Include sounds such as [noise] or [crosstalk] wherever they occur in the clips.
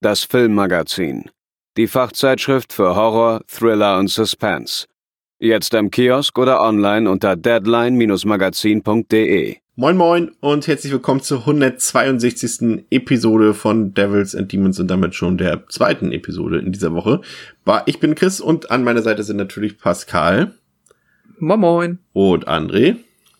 das Filmmagazin, die Fachzeitschrift für Horror, Thriller und Suspense. Jetzt im Kiosk oder online unter deadline-magazin.de. Moin Moin und herzlich willkommen zur 162. Episode von Devils and Demons und damit schon der zweiten Episode in dieser Woche. Ich bin Chris und an meiner Seite sind natürlich Pascal. Moin Moin. Und André.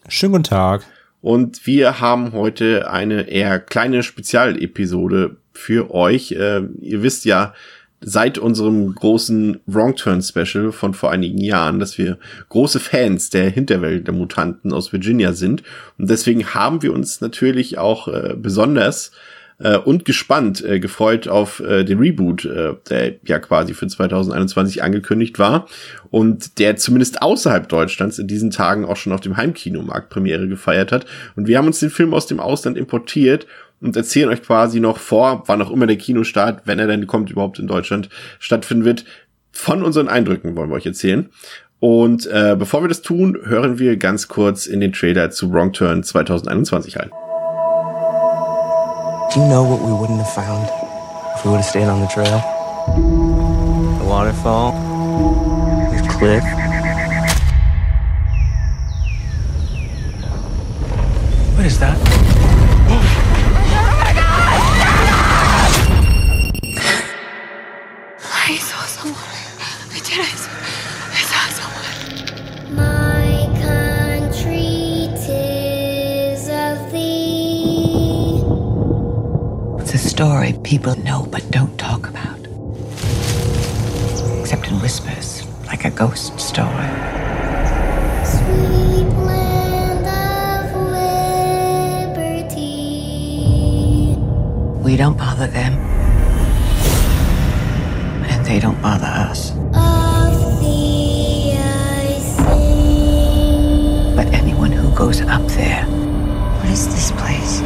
Schönen guten Tag. Und wir haben heute eine eher kleine Spezialepisode für euch. Äh, ihr wisst ja, seit unserem großen Wrong Turn Special von vor einigen Jahren, dass wir große Fans der Hinterwelt der Mutanten aus Virginia sind. Und deswegen haben wir uns natürlich auch äh, besonders äh, und gespannt äh, gefreut auf äh, den Reboot, äh, der ja quasi für 2021 angekündigt war und der zumindest außerhalb Deutschlands in diesen Tagen auch schon auf dem Heimkinomarkt Premiere gefeiert hat. Und wir haben uns den Film aus dem Ausland importiert und erzählen euch quasi noch vor, wann auch immer der Kinostart, wenn er denn kommt, überhaupt in Deutschland stattfinden wird. Von unseren Eindrücken wollen wir euch erzählen. Und äh, bevor wir das tun, hören wir ganz kurz in den Trailer zu Wrong Turn 2021 rein. Do you know what we wouldn't have found if we would have stayed on the trail? A waterfall, a cliff. What is that? Story people know but don't talk about. Except in whispers, like a ghost story. Sweet land of liberty. We don't bother them. And they don't bother us. Of thee I sing. But anyone who goes up there. What is this place?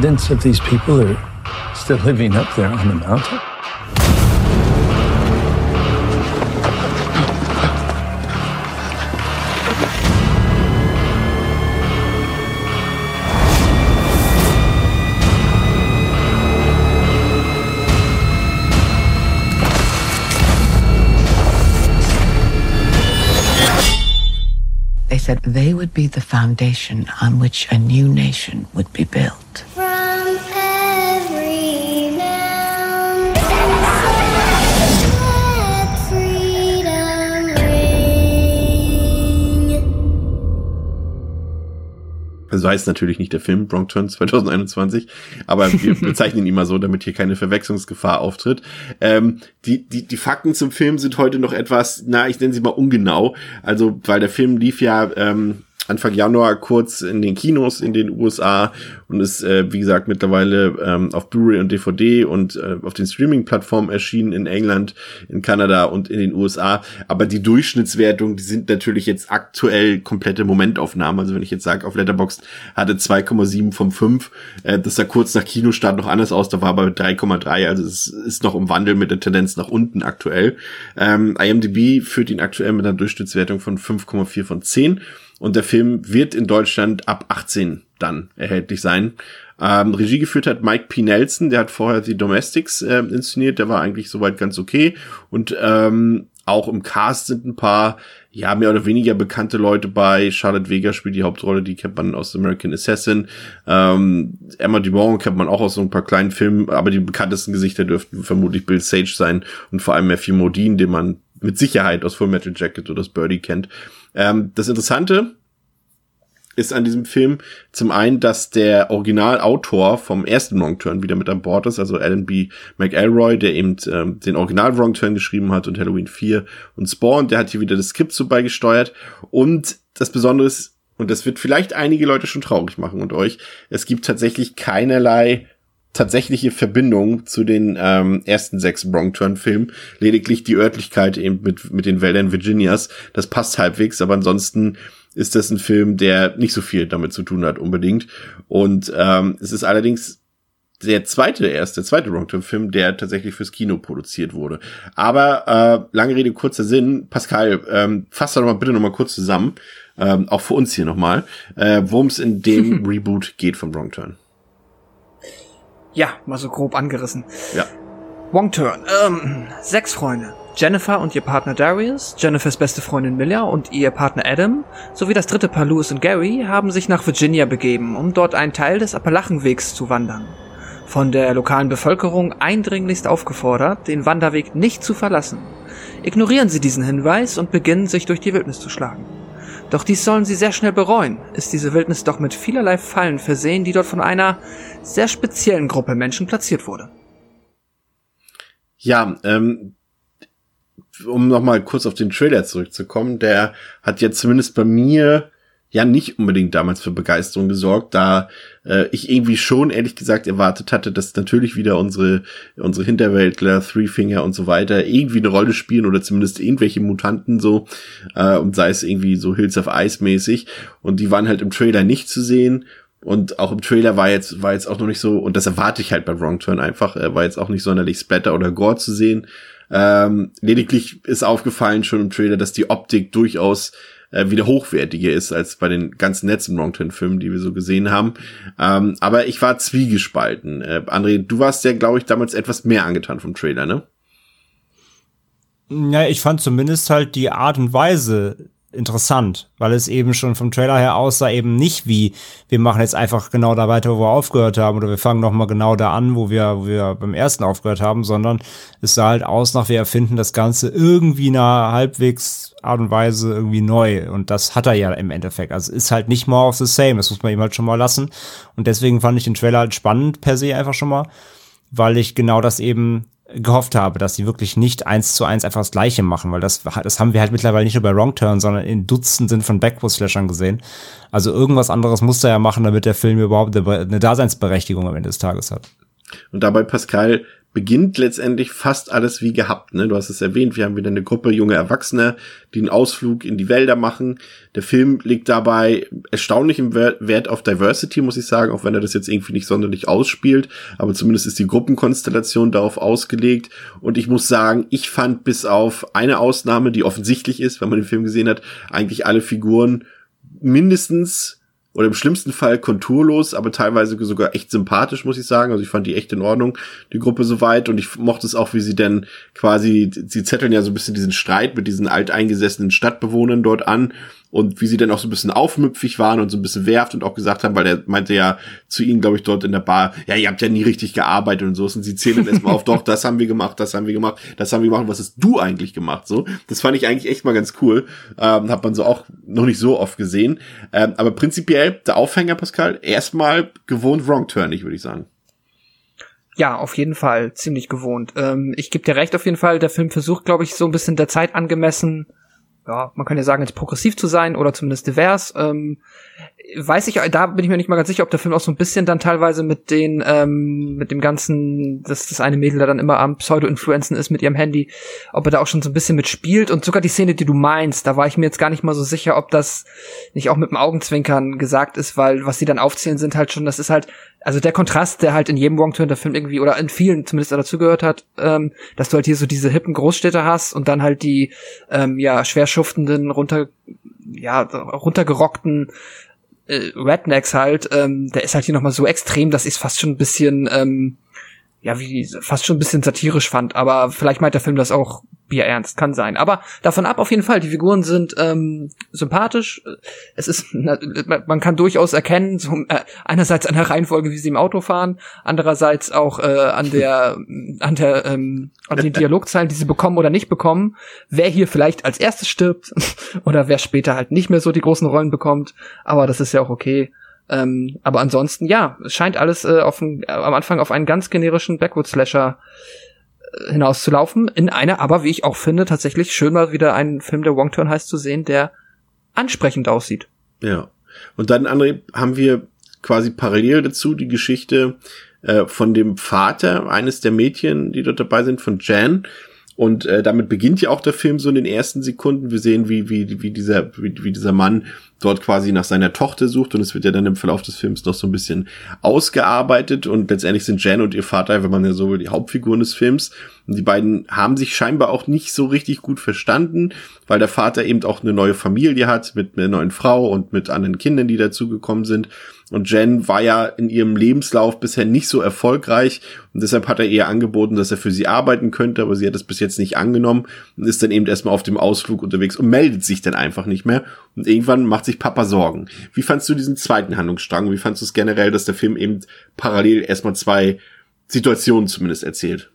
Descendants of these people are still living up there on the mountain? They said they would be the foundation on which a new nation would be built. So heißt natürlich nicht der Film Wrong Turn 2021, aber wir [laughs] bezeichnen ihn mal so, damit hier keine Verwechslungsgefahr auftritt. Ähm, die, die, die Fakten zum Film sind heute noch etwas, na, ich nenne sie mal ungenau. Also, weil der Film lief ja ähm, Anfang Januar kurz in den Kinos in den USA und ist, äh, wie gesagt, mittlerweile ähm, auf Blu-ray und DVD und äh, auf den Streaming-Plattformen erschienen in England, in Kanada und in den USA. Aber die Durchschnittswertung, die sind natürlich jetzt aktuell komplette Momentaufnahmen. Also wenn ich jetzt sage, auf Letterboxd hatte 2,7 von 5. Äh, das sah kurz nach Kinostart noch anders aus, da war aber 3,3. Also es ist noch im Wandel mit der Tendenz nach unten aktuell. Ähm, IMDb führt ihn aktuell mit einer Durchschnittswertung von 5,4 von 10. Und der Film wird in Deutschland ab 18 dann erhältlich sein. Ähm, Regie geführt hat Mike P. Nelson, der hat vorher die Domestics äh, inszeniert, der war eigentlich soweit ganz okay. Und ähm, auch im Cast sind ein paar, ja, mehr oder weniger bekannte Leute bei. Charlotte Vega spielt die Hauptrolle, die kennt man aus American Assassin. Ähm, Emma Dumont kennt man auch aus so ein paar kleinen Filmen, aber die bekanntesten Gesichter dürften vermutlich Bill Sage sein und vor allem Matthew Modine, den man mit Sicherheit aus Full Metal Jacket oder aus Birdie kennt. Ähm, das Interessante ist an diesem Film zum einen, dass der Originalautor vom ersten Wrong Turn wieder mit an Bord ist, also Alan B. McElroy, der eben ähm, den Original Wrong Turn geschrieben hat und Halloween 4 und Spawn, der hat hier wieder das Skript so beigesteuert. Und das Besondere ist, und das wird vielleicht einige Leute schon traurig machen und euch, es gibt tatsächlich keinerlei tatsächliche Verbindung zu den ähm, ersten sechs Wrong Turn Filmen. Lediglich die Örtlichkeit eben mit, mit den Wäldern Virginias. Das passt halbwegs, aber ansonsten ist das ein Film, der nicht so viel damit zu tun hat unbedingt. Und ähm, es ist allerdings der zweite erst, der zweite Wrongturn-Film, der tatsächlich fürs Kino produziert wurde. Aber äh, lange Rede, kurzer Sinn. Pascal, ähm, fass doch mal bitte noch mal kurz zusammen, ähm, auch für uns hier nochmal, äh, worum es in dem [laughs] Reboot geht von Wrongturn. Ja, mal so grob angerissen. Ja. Wrong Turn. Ähm, sechs Freunde. Jennifer und ihr Partner Darius, Jennifers beste Freundin Milla und ihr Partner Adam sowie das dritte Paar Louis und Gary haben sich nach Virginia begeben, um dort einen Teil des Appalachenwegs zu wandern. Von der lokalen Bevölkerung eindringlichst aufgefordert, den Wanderweg nicht zu verlassen. Ignorieren sie diesen Hinweis und beginnen sich durch die Wildnis zu schlagen. Doch dies sollen sie sehr schnell bereuen, ist diese Wildnis doch mit vielerlei Fallen versehen, die dort von einer sehr speziellen Gruppe Menschen platziert wurde. Ja, ähm, um nochmal kurz auf den Trailer zurückzukommen, der hat jetzt zumindest bei mir ja nicht unbedingt damals für Begeisterung gesorgt, da äh, ich irgendwie schon ehrlich gesagt erwartet hatte, dass natürlich wieder unsere unsere Hinterwäldler, Three Finger und so weiter irgendwie eine Rolle spielen oder zumindest irgendwelche Mutanten so äh, und sei es irgendwie so Hills of Ice mäßig. Und die waren halt im Trailer nicht zu sehen. Und auch im Trailer war jetzt war jetzt auch noch nicht so und das erwarte ich halt bei Wrong Turn einfach äh, war jetzt auch nicht sonderlich Splatter oder Gore zu sehen. Ähm, lediglich ist aufgefallen schon im Trailer, dass die Optik durchaus äh, wieder hochwertiger ist als bei den ganzen letzten Wrongturn-Filmen, die wir so gesehen haben. Ähm, aber ich war zwiegespalten. Äh, André, du warst ja, glaube ich, damals etwas mehr angetan vom Trailer, ne? Ja, ich fand zumindest halt die Art und Weise interessant, weil es eben schon vom Trailer her aussah eben nicht wie, wir machen jetzt einfach genau da weiter, wo wir aufgehört haben, oder wir fangen nochmal genau da an, wo wir, wo wir beim ersten aufgehört haben, sondern es sah halt aus nach, wir erfinden das Ganze irgendwie in einer halbwegs Art und Weise irgendwie neu. Und das hat er ja im Endeffekt. Also ist halt nicht more of the same, das muss man ihm halt schon mal lassen. Und deswegen fand ich den Trailer halt spannend per se einfach schon mal, weil ich genau das eben gehofft habe, dass sie wirklich nicht eins zu eins einfach das Gleiche machen, weil das, das haben wir halt mittlerweile nicht nur bei Wrong Turn, sondern in Dutzenden von Backwards-Slashern gesehen. Also irgendwas anderes muss er ja machen, damit der Film überhaupt eine Daseinsberechtigung am Ende des Tages hat. Und dabei, Pascal, beginnt letztendlich fast alles wie gehabt. Ne? Du hast es erwähnt, wir haben wieder eine Gruppe junge Erwachsene, die einen Ausflug in die Wälder machen. Der Film liegt dabei erstaunlich im Wert auf Diversity, muss ich sagen, auch wenn er das jetzt irgendwie nicht sonderlich ausspielt. Aber zumindest ist die Gruppenkonstellation darauf ausgelegt. Und ich muss sagen, ich fand bis auf eine Ausnahme, die offensichtlich ist, wenn man den Film gesehen hat, eigentlich alle Figuren mindestens oder im schlimmsten Fall konturlos, aber teilweise sogar echt sympathisch, muss ich sagen. Also ich fand die echt in Ordnung, die Gruppe soweit. Und ich mochte es auch, wie sie denn quasi, sie zetteln ja so ein bisschen diesen Streit mit diesen alteingesessenen Stadtbewohnern dort an und wie sie dann auch so ein bisschen aufmüpfig waren und so ein bisschen werft und auch gesagt haben, weil er meinte ja zu ihnen, glaube ich, dort in der Bar, ja, ihr habt ja nie richtig gearbeitet und so. Und sie zählen erstmal auf, [laughs] doch, das haben wir gemacht, das haben wir gemacht, das haben wir gemacht, was hast du eigentlich gemacht? So, das fand ich eigentlich echt mal ganz cool. Ähm, hat man so auch noch nicht so oft gesehen. Ähm, aber prinzipiell, der Aufhänger, Pascal, erstmal gewohnt wrong-turnig, würde ich sagen. Ja, auf jeden Fall, ziemlich gewohnt. Ähm, ich gebe dir recht auf jeden Fall, der Film versucht, glaube ich, so ein bisschen der Zeit angemessen ja, man kann ja sagen, jetzt progressiv zu sein oder zumindest divers. Ähm, weiß ich, da bin ich mir nicht mal ganz sicher, ob der Film auch so ein bisschen dann teilweise mit den, ähm, mit dem ganzen, dass das eine Mädel da dann immer am Pseudo-Influenzen ist mit ihrem Handy, ob er da auch schon so ein bisschen mitspielt und sogar die Szene, die du meinst, da war ich mir jetzt gar nicht mal so sicher, ob das nicht auch mit dem Augenzwinkern gesagt ist, weil was sie dann aufzählen sind halt schon, das ist halt, also der Kontrast, der halt in jedem Wrong Turn der Film irgendwie, oder in vielen zumindest dazugehört hat, ähm, dass du halt hier so diese hippen Großstädte hast und dann halt die, ähm, ja, schwer schuftenden, runter, ja, runtergerockten äh, Rednecks halt, ähm, der ist halt hier nochmal so extrem, dass ich es fast schon ein bisschen, ähm, ja, wie, fast schon ein bisschen satirisch fand. Aber vielleicht meint der Film das auch bierernst, kann sein. Aber davon ab auf jeden Fall, die Figuren sind ähm, sympathisch. Es ist, man kann durchaus erkennen, so, äh, einerseits an der Reihenfolge, wie sie im Auto fahren, andererseits auch äh, an der, an der, ähm, an den Dialogzeilen, die sie bekommen oder nicht bekommen, wer hier vielleicht als erstes stirbt [laughs] oder wer später halt nicht mehr so die großen Rollen bekommt. Aber das ist ja auch okay. Ähm, aber ansonsten, ja, es scheint alles äh, auf ein, äh, am Anfang auf einen ganz generischen Backwoods-Slasher äh, hinauszulaufen. In einer, aber wie ich auch finde, tatsächlich schön mal wieder einen Film, der Wong Turn heißt, zu sehen, der ansprechend aussieht. Ja. Und dann, André, haben wir quasi parallel dazu die Geschichte äh, von dem Vater eines der Mädchen, die dort dabei sind, von Jan. Und äh, damit beginnt ja auch der Film so in den ersten Sekunden. Wir sehen, wie, wie, wie, dieser, wie, wie dieser Mann dort quasi nach seiner Tochter sucht. Und es wird ja dann im Verlauf des Films noch so ein bisschen ausgearbeitet. Und letztendlich sind Jan und ihr Vater, wenn man ja so will, die Hauptfiguren des Films. Und die beiden haben sich scheinbar auch nicht so richtig gut verstanden, weil der Vater eben auch eine neue Familie hat mit einer neuen Frau und mit anderen Kindern, die dazugekommen sind und Jen war ja in ihrem Lebenslauf bisher nicht so erfolgreich und deshalb hat er ihr angeboten, dass er für sie arbeiten könnte, aber sie hat es bis jetzt nicht angenommen und ist dann eben erstmal auf dem Ausflug unterwegs und meldet sich dann einfach nicht mehr und irgendwann macht sich Papa Sorgen. Wie fandst du diesen zweiten Handlungsstrang? Wie fandst du es generell, dass der Film eben parallel erstmal zwei Situationen zumindest erzählt?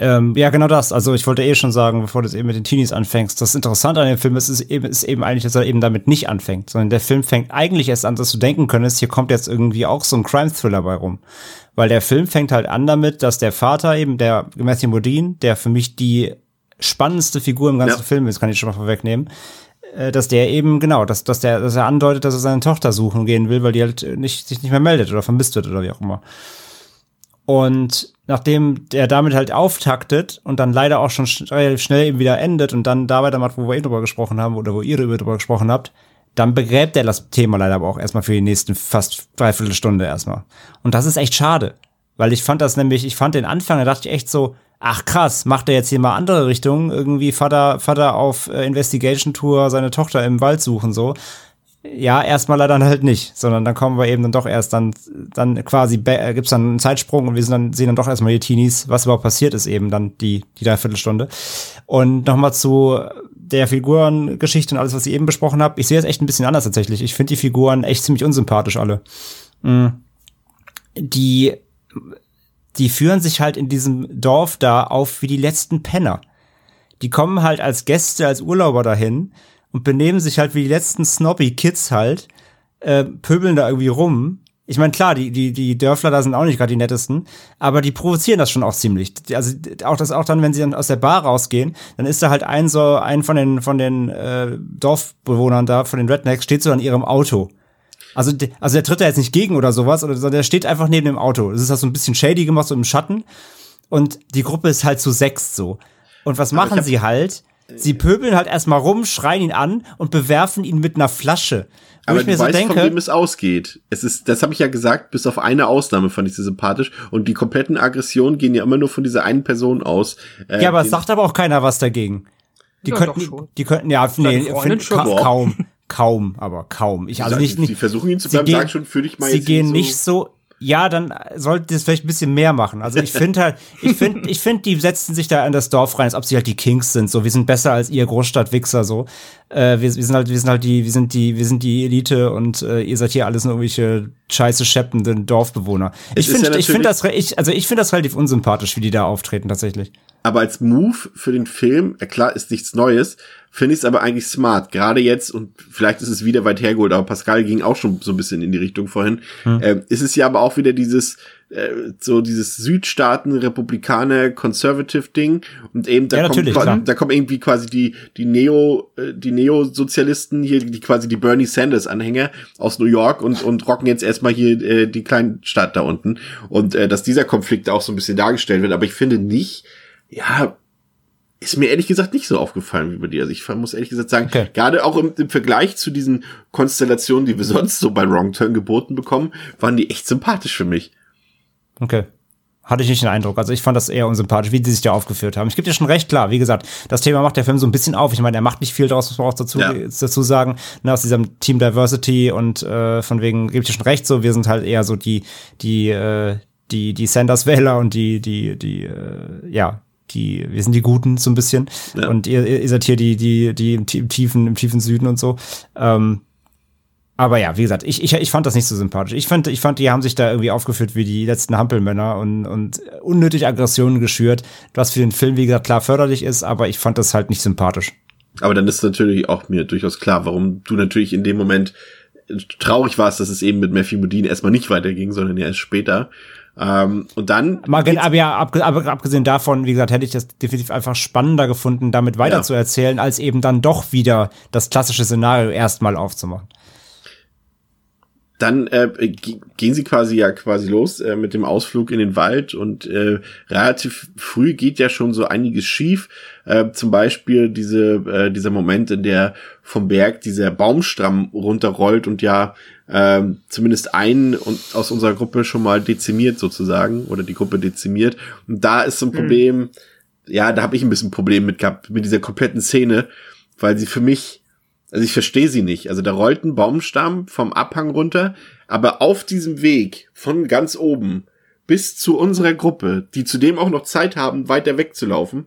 Ähm, ja, genau das. Also ich wollte eh schon sagen, bevor du es eben mit den Teenies anfängst, das Interessante an dem Film ist, ist, eben, ist eben eigentlich, dass er eben damit nicht anfängt, sondern der Film fängt eigentlich erst an, dass du denken könntest, hier kommt jetzt irgendwie auch so ein Crime-Thriller bei rum. Weil der Film fängt halt an damit, dass der Vater eben, der Matthew Modine, der für mich die spannendste Figur im ganzen Ja. Film ist, kann ich schon mal vorwegnehmen, äh, dass der eben, genau, dass, dass der, dass er andeutet, dass er seine Tochter suchen gehen will, weil die halt nicht, sich nicht mehr meldet oder vermisst wird oder wie auch immer. Und nachdem der damit halt auftaktet und dann leider auch schon sch relativ schnell eben wieder endet und dann da weitermacht, wo wir eben drüber gesprochen haben oder wo ihr drüber gesprochen habt, dann begräbt er das Thema leider aber auch erstmal für die nächsten fast dreiviertel Stunde erstmal. Und das ist echt schade. Weil ich fand das nämlich, ich fand den Anfang, da dachte ich echt so, ach krass, macht er jetzt hier mal andere Richtungen, irgendwie Vater, Vater auf äh, Investigation Tour, seine Tochter im Wald suchen, so. Ja, erstmal leider halt nicht, sondern dann kommen wir eben dann doch erst dann, dann quasi, äh, gibt's dann einen Zeitsprung und wir sind dann, sehen dann doch erstmal die Teenies, was überhaupt passiert ist eben dann die, die Dreiviertelstunde. Und nochmal zu der Figurengeschichte und alles, was ich eben besprochen habe. Ich sehe es echt ein bisschen anders tatsächlich. Ich finde die Figuren echt ziemlich unsympathisch alle. Mm. Die, die führen sich halt in diesem Dorf da auf wie die letzten Penner. Die kommen halt als Gäste, als Urlauber dahin und benehmen sich halt wie die letzten snobby Kids halt, äh, pöbeln da irgendwie rum. Ich meine, klar, die, die, die Dörfler da sind auch nicht gerade die nettesten, aber die provozieren das schon auch ziemlich. Also auch das auch dann, wenn sie dann aus der Bar rausgehen, dann ist da halt ein so, ein von den, von den äh, Dorfbewohnern da, von den Rednecks, steht so an ihrem Auto. Also, also der tritt da jetzt nicht gegen oder sowas, oder sondern der steht einfach neben dem Auto. Das ist halt so ein bisschen shady gemacht, so im Schatten. Und die Gruppe ist halt zu sechst so. Und was machen sie halt? Sie pöbeln halt erstmal rum, schreien ihn an und bewerfen ihn mit einer Flasche. Wo Aber ich mir du so weißt, von denke, wem es ausgeht. Es ist, das habe ich ja gesagt, bis auf eine Ausnahme fand ich sie sympathisch. Und die kompletten Aggressionen gehen ja immer nur von dieser einen Person aus. Äh, ja, aber es sagt aber auch keiner was dagegen. Die Ja, könnten, doch schon. die könnten, ja, nee, find, schon. ka kaum, kaum, aber kaum. Ich, also die, nicht, nicht, die versuchen ihn zu sie bleiben, gehen- sagen schon, für dich mal sie jetzt gehen so. nicht so, ja, dann sollte das vielleicht ein bisschen mehr machen. Also ich finde halt, [laughs] ich finde, ich finde, die setzen sich da in das Dorf rein, als ob sie halt die Kings sind. So, wir sind besser als ihr Großstadtwichser. So, äh, wir, wir sind halt, wir sind halt die, wir sind die, wir sind die Elite und äh, ihr seid hier alles nur irgendwelche scheiße scheppenden Dorfbewohner. Es Ich finde, ja ich finde das, ich, also ich finde das relativ unsympathisch, wie die da auftreten tatsächlich. Aber als Move für den Film, äh, klar, ist nichts Neues, finde ich es aber eigentlich smart. Gerade jetzt, und vielleicht ist es wieder weit hergeholt, aber Pascal ging auch schon so ein bisschen in die Richtung vorhin, Hm. äh, ist es ja aber auch wieder dieses, äh, so dieses Südstaaten, Republikaner, Conservative Ding und eben da Ja, kommt, da kommen irgendwie quasi die, die Neo, äh, die Neo-Sozialisten hier, die quasi die Bernie Sanders-Anhänger aus New York und, und rocken jetzt erstmal hier äh, die Kleinstadt da unten. Und äh, dass dieser Konflikt auch so ein bisschen dargestellt wird, aber ich finde nicht, ja, ist mir ehrlich gesagt nicht so aufgefallen wie bei dir. Also ich muss ehrlich gesagt sagen, Okay. gerade auch im, im Vergleich zu diesen Konstellationen, die wir sonst so bei Wrong Turn geboten bekommen, waren die echt sympathisch für mich. Okay. Hatte ich nicht den Eindruck. Also ich fand das eher unsympathisch, wie die sich da aufgeführt haben. Ich gebe dir schon recht, klar. Wie gesagt, das Thema macht der Film so ein bisschen auf. Ich meine, er macht nicht viel daraus, muss man auch dazu, Ja. dazu sagen. Ne, aus diesem Team Diversity und äh, von wegen, gebe ich dir schon recht, so, wir sind halt eher so die, die, äh, die, die Sanders-Wähler und die, die, die, äh, ja, die, wir sind die Guten so ein bisschen. Ja. Und ihr, ihr seid hier die, die, die im, tie- im tiefen, im tiefen Süden und so. Ähm, aber ja, wie gesagt, ich, ich, ich fand das nicht so sympathisch. Ich fand, ich fand, die haben sich da irgendwie aufgeführt wie die letzten Hampelmänner und, und unnötig Aggressionen geschürt, was für den Film, wie gesagt, klar förderlich ist, aber ich fand das halt nicht sympathisch. Aber dann ist natürlich auch mir durchaus klar, warum du natürlich in dem Moment traurig warst, dass es eben mit Matthew Modine erstmal nicht weiterging, sondern erst später. Ähm, und dann geht's- aber ja, abgesehen davon, wie gesagt, hätte ich das definitiv einfach spannender gefunden, damit weiter Ja. zu erzählen, als eben dann doch wieder das klassische Szenario erstmal aufzumachen. dann äh, ge- gehen sie quasi ja quasi los äh, mit dem Ausflug in den Wald und äh, relativ früh geht ja schon so einiges schief. Äh, zum Beispiel diese äh, dieser Moment, in der vom Berg dieser Baumstamm runterrollt und ja äh, zumindest einen und aus unserer Gruppe schon mal dezimiert sozusagen oder die Gruppe dezimiert. Und da ist so ein Problem. Ja, da habe ich ein bisschen Problem mit gehabt mit dieser kompletten Szene, weil sie für mich also ich verstehe sie nicht. Also da rollt ein Baumstamm vom Abhang runter, aber auf diesem Weg von ganz oben bis zu unserer Gruppe, die zudem auch noch Zeit haben, weiter wegzulaufen,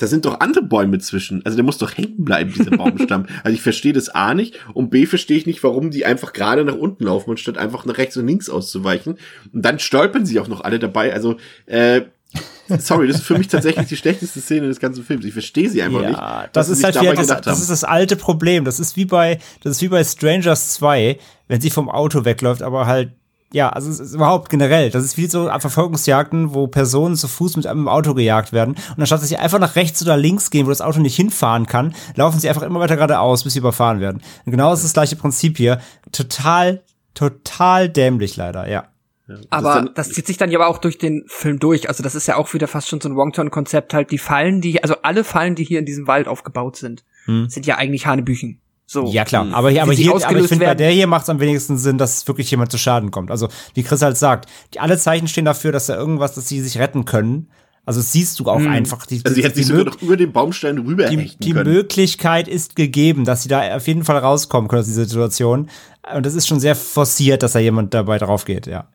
da sind doch andere Bäume zwischen. Also der muss doch hängen bleiben, dieser Baumstamm. [laughs] also ich verstehe das A nicht und B verstehe ich nicht, warum die einfach gerade nach unten laufen, anstatt einfach nach rechts und links auszuweichen. Und dann stolpern sie auch noch alle dabei. Also, äh, sorry, das ist für mich tatsächlich die schlechteste Szene des ganzen Films. Ich verstehe sie einfach nicht. Ja, was das ist halt dabei das, gedacht das ist das alte Problem. Das ist wie bei, das ist wie bei Strangers 2, wenn sie vom Auto wegläuft, aber halt, ja, also es ist überhaupt generell. Das ist wie so Verfolgungsjagden, wo Personen zu Fuß mit einem Auto gejagt werden. Und anstatt dass sie einfach nach rechts oder links gehen, wo das Auto nicht hinfahren kann, laufen sie einfach immer weiter geradeaus, bis sie überfahren werden. Und genau das ist das gleiche Prinzip hier. Total, total dämlich leider, ja. Aber dann- das zieht sich dann ja aber auch durch den Film durch. Also das ist ja auch wieder fast schon so ein Wong-Ton-Konzept halt. Die Fallen, die, also alle Fallen, die hier in diesem Wald aufgebaut sind, sind ja eigentlich Hanebüchen. So. Ja, klar. Aber, hier- Wie aber hier, aber ich ausgelöst finde, bei der hier macht es am wenigsten Sinn, dass wirklich jemand zu Schaden kommt. Also, wie Chris halt sagt, die, alle Zeichen stehen dafür, dass da irgendwas, dass sie sich retten können. Also, siehst du auch einfach. Die, Also sie die, sich sogar noch über den Baumstein rüber die, die können. Möglichkeit ist gegeben, dass sie da auf jeden Fall rauskommen können aus dieser Situation. Und das ist schon sehr forciert, dass da jemand dabei drauf geht, ja.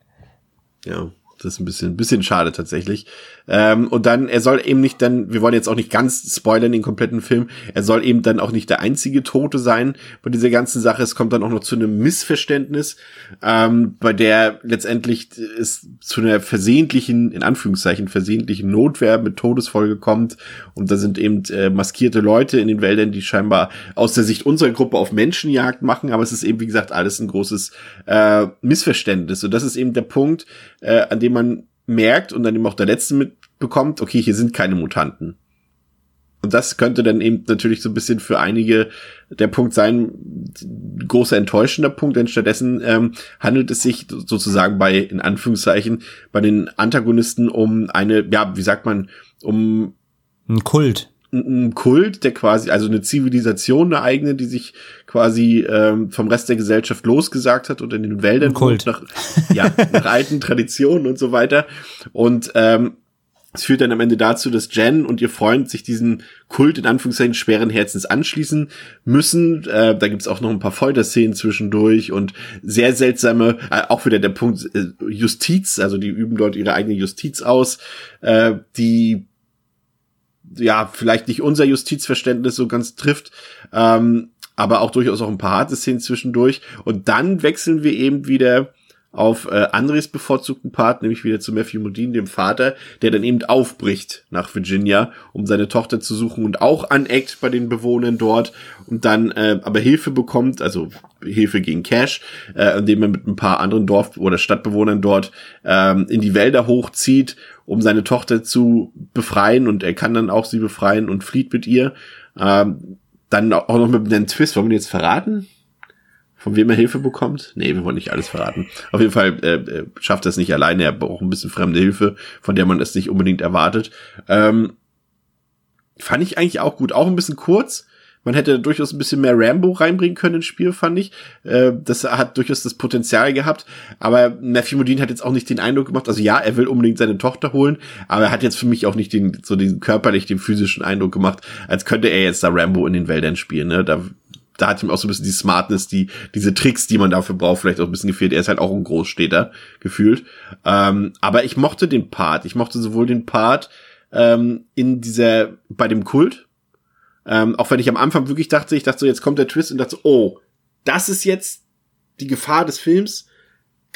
Ja, das ist ein bisschen, bisschen schade tatsächlich. Ähm, und dann, er soll eben nicht dann, wir wollen jetzt auch nicht ganz spoilern den kompletten Film, er soll eben dann auch nicht der einzige Tote sein bei dieser ganzen Sache. Es kommt dann auch noch zu einem Missverständnis, ähm, bei der letztendlich es zu einer versehentlichen, in Anführungszeichen, versehentlichen Notwehr mit Todesfolge kommt. Und da sind eben äh, maskierte Leute in den Wäldern, die scheinbar aus der Sicht unserer Gruppe auf Menschenjagd machen. Aber es ist eben, wie gesagt, alles ein großes äh, Missverständnis. Und das ist eben der Punkt, äh, an dem man merkt und dann eben auch der Letzte mitbekommt, okay, hier sind keine Mutanten. Und das könnte dann eben natürlich so ein bisschen für einige der Punkt sein, ein großer enttäuschender Punkt, denn stattdessen ähm, handelt es sich sozusagen bei, in Anführungszeichen, bei den Antagonisten um eine, ja, wie sagt man, um Ein Kult. Ein Kult, der quasi, also eine Zivilisation, eine eigene, die sich quasi ähm, vom Rest der Gesellschaft losgesagt hat und in den Wäldern Kult. nach, ja, nach alten Traditionen und so weiter. Und ähm, es führt dann am Ende dazu, dass Jen und ihr Freund sich diesen Kult in Anführungszeichen schweren Herzens anschließen müssen. Äh, da gibt's auch noch ein paar Folterszenen zwischendurch und sehr seltsame, äh, auch wieder der Punkt äh, Justiz, also die üben dort ihre eigene Justiz aus, äh, die ja, vielleicht nicht unser Justizverständnis so ganz trifft, ähm, aber auch durchaus auch ein paar harte Szenen zwischendurch. Und dann wechseln wir eben wieder auf äh, Andres bevorzugten Part, nämlich wieder zu Matthew Modine, dem Vater, der dann eben aufbricht nach Virginia, um seine Tochter zu suchen und auch aneckt bei den Bewohnern dort und dann äh, aber Hilfe bekommt, also Hilfe gegen Cash, äh, indem er mit ein paar anderen Dorf- oder Stadtbewohnern dort ähm, in die Wälder hochzieht, um seine Tochter zu befreien und er kann dann auch sie befreien und flieht mit ihr. Ähm, dann auch noch mit einem Twist, wollen wir jetzt verraten? Von wem er Hilfe bekommt? Nee, wir wollen nicht alles verraten. Auf jeden Fall äh, äh, schafft er es nicht alleine, er braucht ein bisschen fremde Hilfe, von der man es nicht unbedingt erwartet. Ähm, fand ich eigentlich auch gut, auch ein bisschen kurz. Man hätte durchaus ein bisschen mehr Rambo reinbringen können ins Spiel, fand ich. Äh, das hat durchaus das Potenzial gehabt. Aber Matthew Modine hat jetzt auch nicht den Eindruck gemacht, also ja, er will unbedingt seine Tochter holen, aber er hat jetzt für mich auch nicht den, so den körperlich, den physischen Eindruck gemacht, als könnte er jetzt da Rambo in den Wäldern spielen. Ne? Da da hat ihm auch so ein bisschen die Smartness, die, diese Tricks, die man dafür braucht, vielleicht auch ein bisschen gefehlt. Er ist halt auch ein Großstädter gefühlt. Ähm, aber ich mochte den Part. Ich mochte sowohl den Part, ähm, in dieser, bei dem Kult. Ähm, auch wenn ich am Anfang wirklich dachte, ich dachte so, jetzt kommt der Twist und dachte so, oh, das ist jetzt die Gefahr des Films.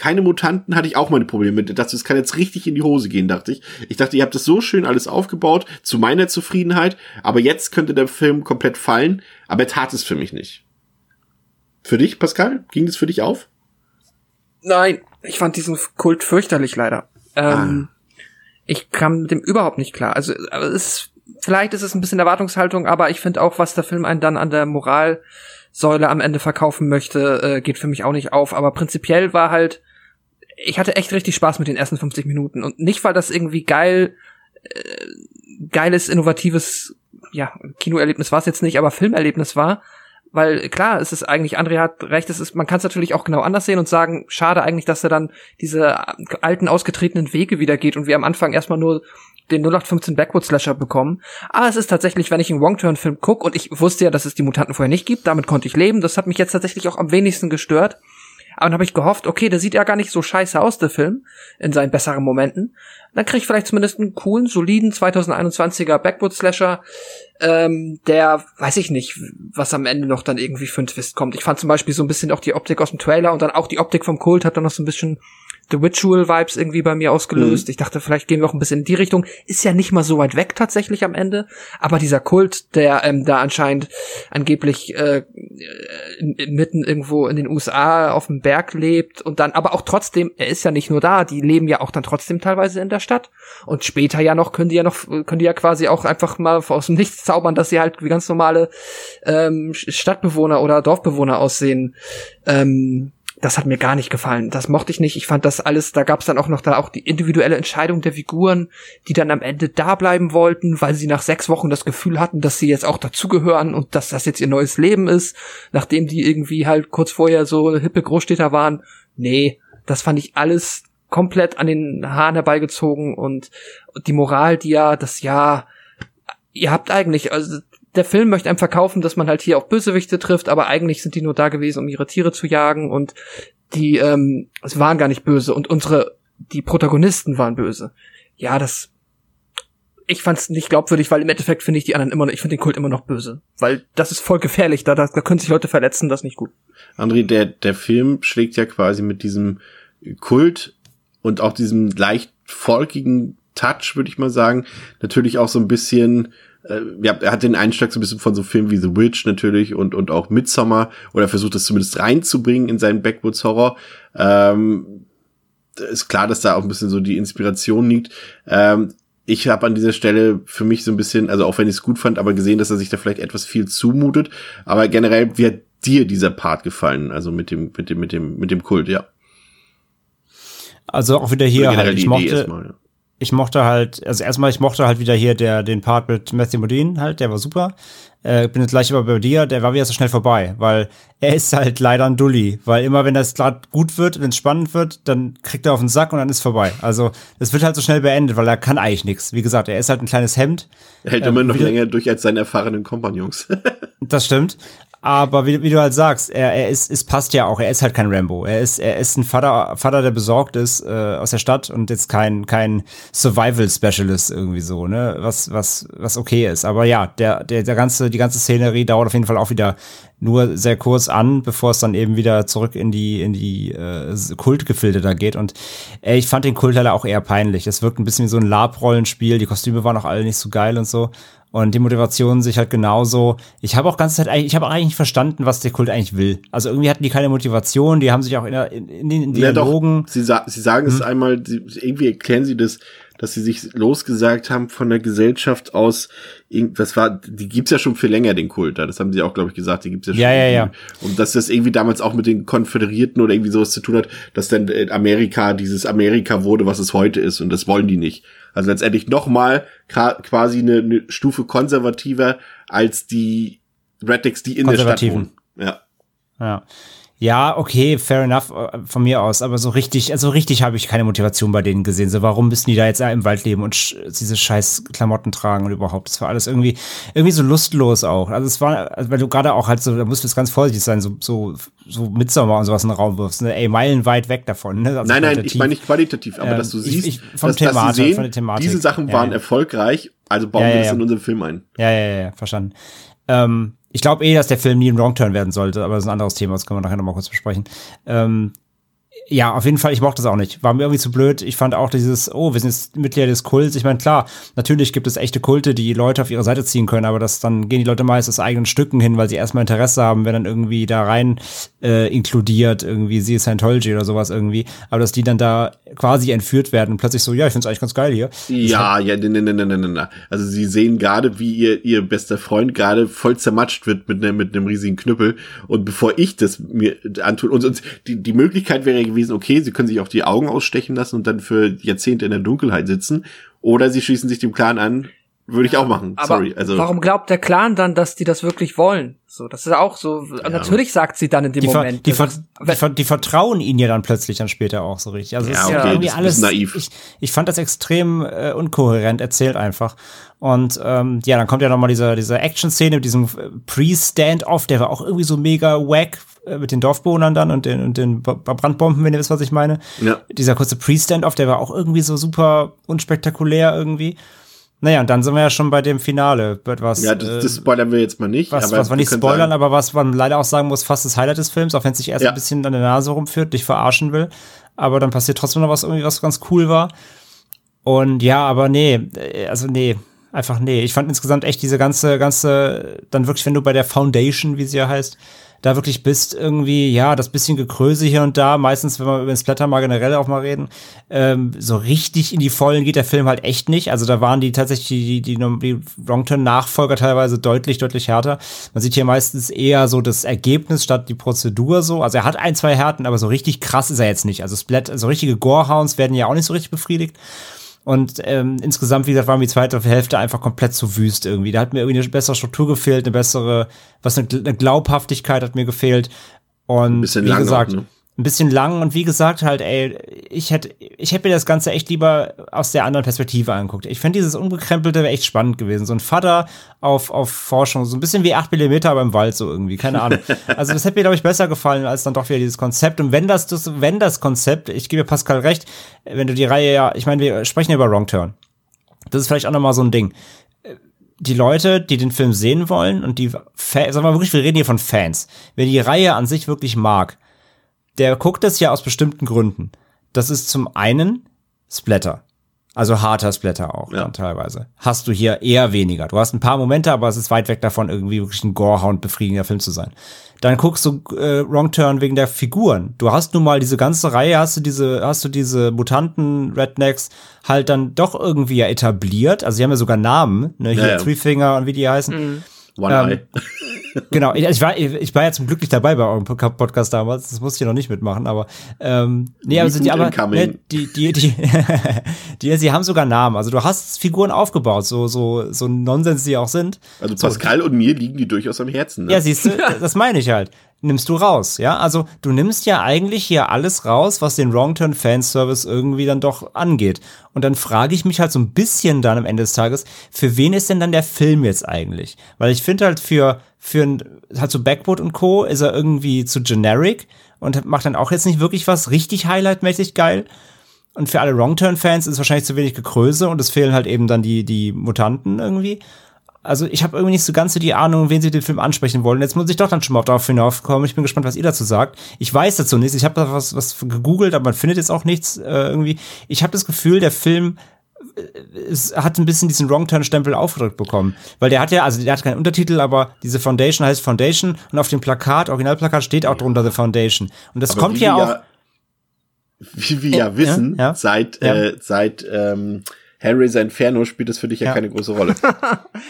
Keine Mutanten hatte ich auch meine Probleme mit. Das, das kann jetzt richtig in die Hose gehen, dachte ich. Ich dachte, ihr habt das so schön alles aufgebaut, zu meiner Zufriedenheit, aber jetzt könnte der Film komplett fallen, aber er tat es für mich nicht. Für dich, Pascal? Ging das für dich auf? Nein, ich fand diesen Kult fürchterlich leider. Ähm, Ich kam mit dem überhaupt nicht klar. Also es vielleicht ist es ein bisschen Erwartungshaltung, aber ich finde auch, was der Film einen dann an der Moralsäule am Ende verkaufen möchte, äh, geht für mich auch nicht auf. Aber prinzipiell war halt, ich hatte echt richtig Spaß mit den ersten 50 Minuten und nicht, weil das irgendwie geil, äh, geiles, innovatives, ja, Kinoerlebnis war es jetzt nicht, aber Filmerlebnis war, weil klar, es ist eigentlich, André hat recht, es ist, man kann es natürlich auch genau anders sehen und sagen, schade eigentlich, dass er dann diese alten, ausgetretenen Wege wieder geht und wir am Anfang erstmal nur den 0815 Backward Slasher bekommen. Aber es ist tatsächlich, wenn ich einen Wrong-Turn-Film gucke und ich wusste ja, dass es die Mutanten vorher nicht gibt, damit konnte ich leben, das hat mich jetzt tatsächlich auch am wenigsten gestört. Aber dann habe ich gehofft, okay, der sieht ja gar nicht so scheiße aus, der Film, in seinen besseren Momenten. Dann krieg ich vielleicht zumindest einen coolen, soliden 2021er Backwood Slasher, ähm, der, weiß ich nicht, was am Ende noch dann irgendwie für ein Twist kommt. Ich fand zum Beispiel so ein bisschen auch die Optik aus dem Trailer und dann auch die Optik vom Kult hat dann noch so ein bisschen The Ritual Vibes irgendwie bei mir ausgelöst. Ich dachte, vielleicht gehen wir auch ein bisschen in die Richtung. Ist ja nicht mal so weit weg tatsächlich am Ende. Aber dieser Kult, der ähm, da anscheinend angeblich äh, in, mitten irgendwo in den USA auf dem Berg lebt und dann, aber auch trotzdem, er ist ja nicht nur da, die leben ja auch dann trotzdem teilweise in der Stadt. Und später ja noch, können die ja noch, können die ja quasi auch einfach mal aus dem Nichts zaubern, dass sie halt wie ganz normale ähm, Stadtbewohner oder Dorfbewohner aussehen. Ähm, das hat mir gar nicht gefallen. Das mochte ich nicht. Ich fand das alles, da gab es dann auch noch da auch die individuelle Entscheidung der Figuren, die dann am Ende da bleiben wollten, weil sie nach sechs Wochen das Gefühl hatten, dass sie jetzt auch dazugehören und dass das jetzt ihr neues Leben ist, nachdem die irgendwie halt kurz vorher so hippe Großstädter waren. Nee, das fand ich alles komplett an den Haaren herbeigezogen und die Moral, die ja, das ja, ihr habt eigentlich, also der Film möchte einem verkaufen, dass man halt hier auch Bösewichte trifft, aber eigentlich sind die nur da gewesen, um ihre Tiere zu jagen und die ähm, es waren gar nicht böse und unsere die Protagonisten waren böse. Ja, das ich fand's nicht glaubwürdig, weil im Endeffekt finde ich die anderen immer noch, ich finde den Kult immer noch böse, weil das ist voll gefährlich, da, da, da können sich Leute verletzen, das ist nicht gut. André, der der Film schlägt ja quasi mit diesem Kult und auch diesem leicht folkigen Touch, würde ich mal sagen, natürlich auch so ein bisschen äh, ja, er hat den Einschlag so ein bisschen von so Filmen wie The Witch natürlich und, und auch Midsommar oder versucht das zumindest reinzubringen in seinen Backwoods Horror. Ähm, ist klar, dass da auch ein bisschen so die Inspiration liegt. Ähm, ich habe an dieser Stelle für mich so ein bisschen, also auch wenn ich es gut fand, aber gesehen, dass er sich da vielleicht etwas viel zumutet. Aber generell, wie hat dir dieser Part gefallen? Also mit dem, mit dem, mit dem, mit dem Kult, ja. Also auch wieder hier halt, ich mochte, erstmal, ja ich mochte halt, also erstmal, ich mochte halt wieder hier der, den Part mit Matthew Modine halt, der war super. Äh, bin jetzt gleich aber bei dir, der war wieder so schnell vorbei, weil er ist halt leider ein Dulli, weil immer wenn das gerade gut wird, wenn es spannend wird, dann kriegt er auf den Sack und dann ist vorbei. Also das wird halt so schnell beendet, weil er kann eigentlich nichts. Wie gesagt, er ist halt ein kleines Hemd. Er hält ähm, immer noch länger durch als seine erfahrenen Kompagnons. [laughs] das stimmt. Aber wie, wie, du halt sagst, er, er ist, es passt ja auch, er ist halt kein Rambo. Er ist, er ist ein Vater, Vater, der besorgt ist äh, aus der Stadt und jetzt kein, kein Survival-Specialist irgendwie so, ne? Was, was, was okay ist. Aber ja, der, der, der ganze, die ganze Szenerie dauert auf jeden Fall auch wieder nur sehr kurz an, bevor es dann eben wieder zurück in die, in die äh, Kultgefilde da geht. Und äh, ich fand den Kult leider auch eher peinlich. Es wirkt ein bisschen wie so ein Lab-Rollenspiel, die Kostüme waren auch alle nicht so geil und so. Und die Motivation sich halt genauso. Ich habe auch ganze Zeit eigentlich, ich habe eigentlich nicht verstanden, was der Kult eigentlich will. Also irgendwie hatten die keine Motivation, die haben sich auch in, der, in, in den Dialogen. Ja, doch. Sie, sa sie sagen hm. es einmal, sie, irgendwie erklären sie das, dass sie sich losgesagt haben von der Gesellschaft aus, das war, die gibt's ja schon viel länger, den Kult da. Das haben sie auch, glaube ich, gesagt, die gibt's ja schon. Ja, ja, ja. Und dass das irgendwie damals auch mit den Konföderierten oder irgendwie sowas zu tun hat, dass dann Amerika dieses Amerika wurde, was es heute ist. Und das wollen die nicht. Also letztendlich nochmal quasi eine, eine Stufe konservativer als die Rednecks, die in der Stadt wohnen. Ja. Ja. Ja, okay, fair enough äh, von mir aus, aber so richtig, also richtig habe ich keine Motivation bei denen gesehen. So, warum müssen die da jetzt im Wald leben und sch diese scheiß Klamotten tragen und überhaupt? Das war alles irgendwie, irgendwie so lustlos auch. Also es war, also weil du gerade auch halt so, da musst du jetzt ganz vorsichtig sein, so, so, so Midsommar und sowas in den Raum wirfst, ne? Ey, meilenweit weg davon, ne? Also nein, nein, ich meine nicht qualitativ, aber Ähm, dass du ich- siehst, ich- vom dass, dass sie sehen, von der Thematik. diese Sachen Ja, waren ja. erfolgreich, also bauen Ja, wir ja, das ja. in unseren Film ein. Ja, ja, ja, verstanden. Ähm, ich glaube eh, dass der Film nie ein Wrong-Turn werden sollte, aber das ist ein anderes Thema, das können wir nachher nochmal kurz besprechen. Ähm, ja, auf jeden Fall, ich mochte das auch nicht. War mir irgendwie zu blöd. Ich fand auch dieses, oh, wir sind jetzt Mitglieder des Kults. Ich meine, klar, natürlich gibt es echte Kulte, die Leute auf ihre Seite ziehen können, aber das dann gehen die Leute meist aus eigenen Stücken hin, weil sie erstmal Interesse haben, wenn dann irgendwie da rein äh, inkludiert, irgendwie sie Scientology oder sowas irgendwie. Aber dass die dann da quasi entführt werden und plötzlich so, ja, ich find's eigentlich ganz geil hier. Ja, ja, ne, ne, ne, ne, ne, ne, ne. Also sie sehen gerade, wie ihr, ihr bester Freund gerade voll zermatscht wird mit einem mit einem riesigen Knüppel. Und bevor ich das mir antue, und, und die, die Möglichkeit wäre gewesen, okay, sie können sich auch die Augen ausstechen lassen und dann für Jahrzehnte in der Dunkelheit sitzen. Oder sie schließen sich dem Clan an. Würde ich auch machen. Aber Sorry. Also warum glaubt der Clan dann, dass die das wirklich wollen? So, das ist auch so. Natürlich sagt sie dann in dem Die, ver Moment. die, ver die, ver die vertrauen ihnen ja dann plötzlich dann später auch so richtig. Also Ja, ist okay, ja irgendwie das ist alles naiv. Ich, ich fand das extrem äh, unkohärent erzählt einfach. Und ähm, ja, dann kommt ja noch mal diese diese Action-Szene mit diesem äh, Pre-Stand-off, der war auch irgendwie so mega wack mit den Dorfbewohnern dann und den und den Brandbomben, wenn ihr wisst, was ich meine. Ja. Dieser kurze Pre-Stand-off, der war auch irgendwie so super unspektakulär irgendwie. Naja, und dann sind wir ja schon bei dem Finale. Was, ja, das, äh, das spoilern wir jetzt mal nicht. was, was wir nicht spoilern, sagen- aber was man leider auch sagen muss, fast das Highlight des Films, auch wenn es sich erst Ja. ein bisschen an der Nase rumführt, dich verarschen will. Aber dann passiert trotzdem noch was irgendwie, was ganz cool war. Und ja, aber nee, äh, also nee, einfach nee. Ich fand insgesamt echt diese ganze, ganze, dann wirklich, wenn du bei der Foundation, wie sie ja heißt, da wirklich bist, irgendwie, ja, das bisschen Gekröse hier und da, meistens, wenn wir über den Splatter mal generell auch mal reden, ähm, so richtig in die Vollen geht der Film halt echt nicht. Also da waren die tatsächlich die, die, die, Wrongturn-Nachfolger teilweise deutlich, deutlich härter. Man sieht hier meistens eher so das Ergebnis statt die Prozedur so. Also er hat ein, zwei Härten, aber so richtig krass ist er jetzt nicht. Also Splat, so richtige Gorehounds werden ja auch nicht so richtig befriedigt. Und ähm, insgesamt, wie gesagt, war mir die zweite Hälfte einfach komplett zu wüst irgendwie. Da hat mir irgendwie eine bessere Struktur gefehlt, eine bessere, was eine, eine Glaubhaftigkeit hat mir gefehlt. Und wie lang auch, gesagt, ne? Ein bisschen lang und wie gesagt halt, ey, ich hätte, ich hätte mir das Ganze echt lieber aus der anderen Perspektive angeguckt. Ich fände dieses Ungekrempelte echt spannend gewesen. So ein Vater auf, auf Forschung, so ein bisschen wie 8 mm, aber im Wald so irgendwie, keine Ahnung. [laughs] Also das hätte mir, glaube ich, besser gefallen, als dann doch wieder dieses Konzept. Und wenn das, das wenn das Konzept, ich gebe Pascal recht, wenn du die Reihe ja, ich meine, wir sprechen ja über Wrong Turn. Das ist vielleicht auch nochmal so ein Ding die Leute, die den Film sehen wollen und die Fans, sagen wir wirklich, wir reden hier von Fans. Wer die Reihe an sich wirklich mag, der guckt das ja aus bestimmten Gründen. Das ist zum einen Splatter. Also harter Splatter auch Ja. dann teilweise. Hast du hier eher weniger. Du hast ein paar Momente, aber es ist weit weg davon, irgendwie wirklich ein Gorehound befriedigender Film zu sein. Dann guckst du äh, Wrong Turn wegen der Figuren. Du hast nun mal diese ganze Reihe, hast du diese, hast du diese Mutanten, Rednecks halt dann doch irgendwie ja etabliert. Also sie haben ja sogar Namen, ne? Hier Ja, ja. Three Finger und wie die heißen. One Ähm, Eye. [laughs] Genau, ich, ich, war, ich war ja zum Glück nicht dabei bei eurem Podca- Podcast damals, das musste ich noch nicht mitmachen, aber ähm, nee, also die, aber ne, die, die, die, [laughs] die, sie haben sogar Namen. Also du hast Figuren aufgebaut, so, so, so Nonsens sie auch sind. Also Pascal und mir liegen die durchaus am Herzen. Ne? Ja, siehst du, [laughs] das meine ich halt. Nimmst du raus, ja? Also du nimmst ja eigentlich hier alles raus, was den Wrong Turn Fanservice irgendwie dann doch angeht. Und dann frage ich mich halt so ein bisschen dann am Ende des Tages, für wen ist denn dann der Film jetzt eigentlich? Weil ich finde halt für, für halt so Backwood und Co. ist er irgendwie zu generic und macht dann auch jetzt nicht wirklich was richtig highlightmäßig geil. Und für alle Wrong Turn Fans ist wahrscheinlich zu wenig Gekröse und es fehlen halt eben dann die, die Mutanten irgendwie also ich habe irgendwie nicht so ganz so die Ahnung, wen sie den Film ansprechen wollen. Jetzt muss ich doch dann schon mal darauf hinaufkommen. Ich bin gespannt, was ihr dazu sagt. Ich weiß dazu nichts. Ich habe da was, was gegoogelt, aber man findet jetzt auch nichts äh, irgendwie. Ich habe das Gefühl, der Film äh, es hat ein bisschen diesen Wrong-Turn-Stempel aufgedrückt bekommen. Weil der hat ja, also der hat keinen Untertitel, aber diese Foundation heißt Foundation und auf dem Plakat, Originalplakat steht auch drunter The Foundation. Und das Aber kommt ja auch. wie wir ja wissen, ja. seit, Ja. Äh, seit ähm, Hellraiser Inferno spielt das für dich ja, Ja. keine große Rolle. [laughs]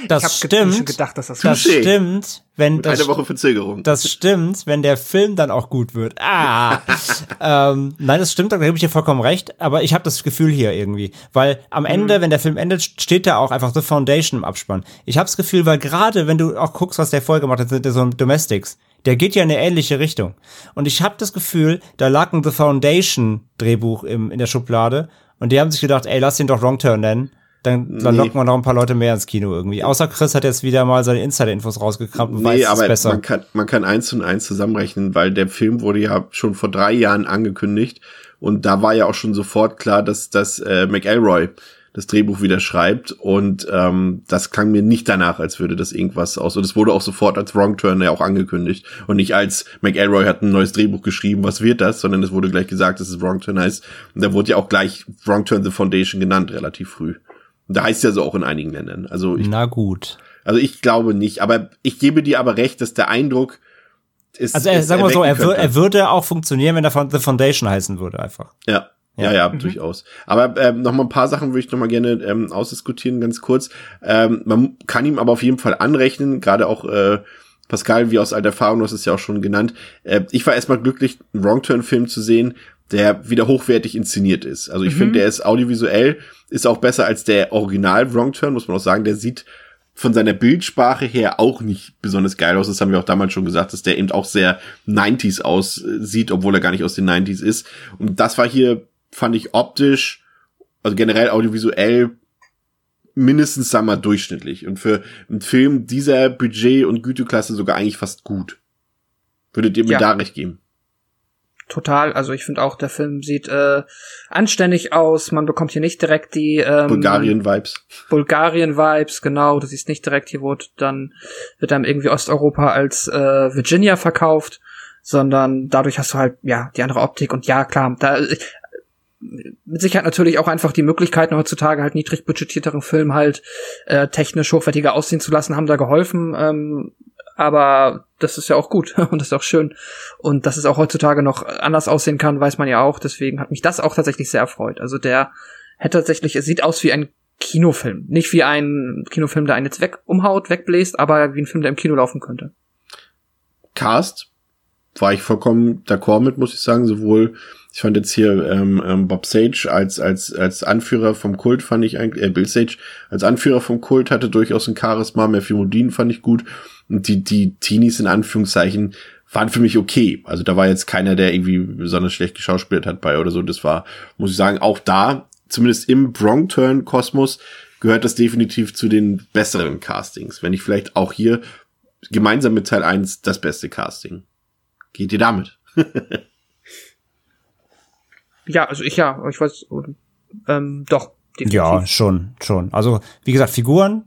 Das ich stimmt. schon gedacht, dass das, das Touché. stimmt, wenn Mit das einer Woche Verzögerung. Das stimmt, wenn der Film dann auch gut wird. Ah! [laughs] ähm, nein, das stimmt, da gebe ich dir vollkommen recht, aber ich habe das Gefühl hier irgendwie. Weil am Ende, wenn der Film endet, steht da auch einfach The Foundation im Abspann. Ich habe das Gefühl, weil gerade wenn du auch guckst, was der vorher gemacht hat, sind ja so Domestics. der geht ja in eine ähnliche Richtung. Und ich habe das Gefühl, da lag ein The Foundation Drehbuch im, in der Schublade und die haben sich gedacht, ey, lass den doch Wrong Turn nennen. Dann, dann Nee. locken wir noch ein paar Leute mehr ins Kino irgendwie. Außer Chris hat jetzt wieder mal seine Insider-Infos rausgekramt und weiß Nee, es aber besser. man kann, man kann eins und eins zusammenrechnen, weil der Film wurde ja schon vor drei Jahren angekündigt und da war ja auch schon sofort klar, dass, dass äh, McElroy das Drehbuch wieder schreibt und ähm, das klang mir nicht danach, als würde das irgendwas aus. Und es wurde auch sofort als Wrong Turn ja auch angekündigt und nicht als McElroy hat ein neues Drehbuch geschrieben, was wird das, sondern es wurde gleich gesagt, dass es Wrong Turn heißt. Und da wurde ja auch gleich Wrong Turn The Foundation genannt, relativ früh. Und da heißt ja so auch in einigen Ländern. Also ich Na gut. also ich glaube nicht, aber ich gebe dir aber recht, dass der Eindruck ist. Also er, ist sagen wir so, er, wür, er würde auch funktionieren, wenn er von The Foundation heißen würde einfach. Ja. Ja, Ja. ja, durchaus. Aber ähm, noch mal ein paar Sachen würde ich noch mal gerne ähm, ausdiskutieren, ganz kurz. Ähm, man kann ihm aber auf jeden Fall anrechnen, gerade auch äh, Pascal, wie aus alter Erfahrung, du hast es ja auch schon genannt. Äh, ich war erstmal glücklich, einen Wrong Turn Film zu sehen, der wieder hochwertig inszeniert ist. Also ich finde, der ist audiovisuell, ist auch besser als der Original Wrong Turn, muss man auch sagen. Der sieht von seiner Bildsprache her auch nicht besonders geil aus. Das haben wir auch damals schon gesagt, dass der eben auch sehr 90s aussieht, obwohl er gar nicht aus den 90s ist. Und das war hier, fand ich optisch, also generell audiovisuell mindestens, sagen wir mal, durchschnittlich. Und für einen Film dieser Budget- und Güteklasse sogar eigentlich fast gut. Würdet ihr mir Ja. da recht geben? Total. Also ich finde auch, der Film sieht äh, anständig aus. Man bekommt hier nicht direkt die ähm, Bulgarien-Vibes. Bulgarien-Vibes, genau. Du siehst nicht direkt, hier wurde dann, wird dann irgendwie Osteuropa als äh, Virginia verkauft, sondern dadurch hast du halt, ja, die andere Optik und ja, klar, da mit Sicherheit natürlich auch einfach die Möglichkeiten heutzutage halt niedrig budgetierteren Film halt äh, technisch hochwertiger aussehen zu lassen, haben da geholfen. Ähm, aber das ist ja auch gut [laughs] und das ist auch schön. Und dass es auch heutzutage noch anders aussehen kann, weiß man ja auch. Deswegen hat mich das auch tatsächlich sehr erfreut. Also der hätte tatsächlich, es sieht aus wie ein Kinofilm. Nicht wie ein Kinofilm, der einen jetzt weg umhaut, wegbläst, aber wie ein Film, der im Kino laufen könnte. Cast war ich vollkommen d'accord mit, muss ich sagen. Sowohl, ich fand jetzt hier ähm, ähm, Bob Sage als als als Anführer vom Kult fand ich eigentlich, äh, Bill Sage als Anführer vom Kult hatte durchaus ein Charisma. Matthew Modine fand ich gut und die die Teenies in Anführungszeichen waren für mich okay. Also da war jetzt keiner, der irgendwie besonders schlecht geschauspielt hat bei oder so. Das war, muss ich sagen, auch da zumindest im Bronx Turn Kosmos gehört das definitiv zu den besseren Castings. Wenn ich vielleicht auch hier gemeinsam mit Teil 1 das beste Casting. Geht ihr damit? [laughs] Ja, also ich ja, ich weiß, ähm, doch. definitiv. Ja, schon, schon. Also, wie gesagt, Figuren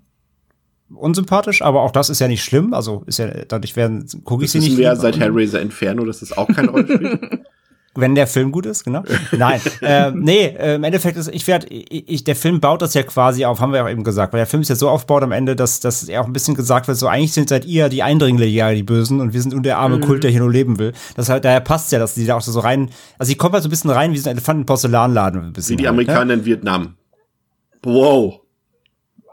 unsympathisch, aber auch das ist ja nicht schlimm. Also ist ja, dadurch werden, gucke ich Das sie nicht. wir ja lieber. seit Hellraiser Inferno, dass das auch keine Rolle spielt. [laughs] Wenn der Film gut ist, genau. Nein, [laughs] äh, nee, äh, im Endeffekt ist, ich werde, ich, ich, der Film baut das ja quasi auf, haben wir ja auch eben gesagt, weil der Film ist ja so aufgebaut am Ende, dass, dass er auch ein bisschen gesagt wird, so eigentlich sind seid ihr die Eindringlinge ja die Bösen und wir sind nur der arme Mhm. Kult, der hier nur leben will. Das halt, daher passt ja, dass die da auch so rein, also die kommen halt so ein bisschen rein wie so ein Elefant im Porzellanladen. Ein bisschen Wie die halt, ne? Amerikaner in Vietnam. Wow.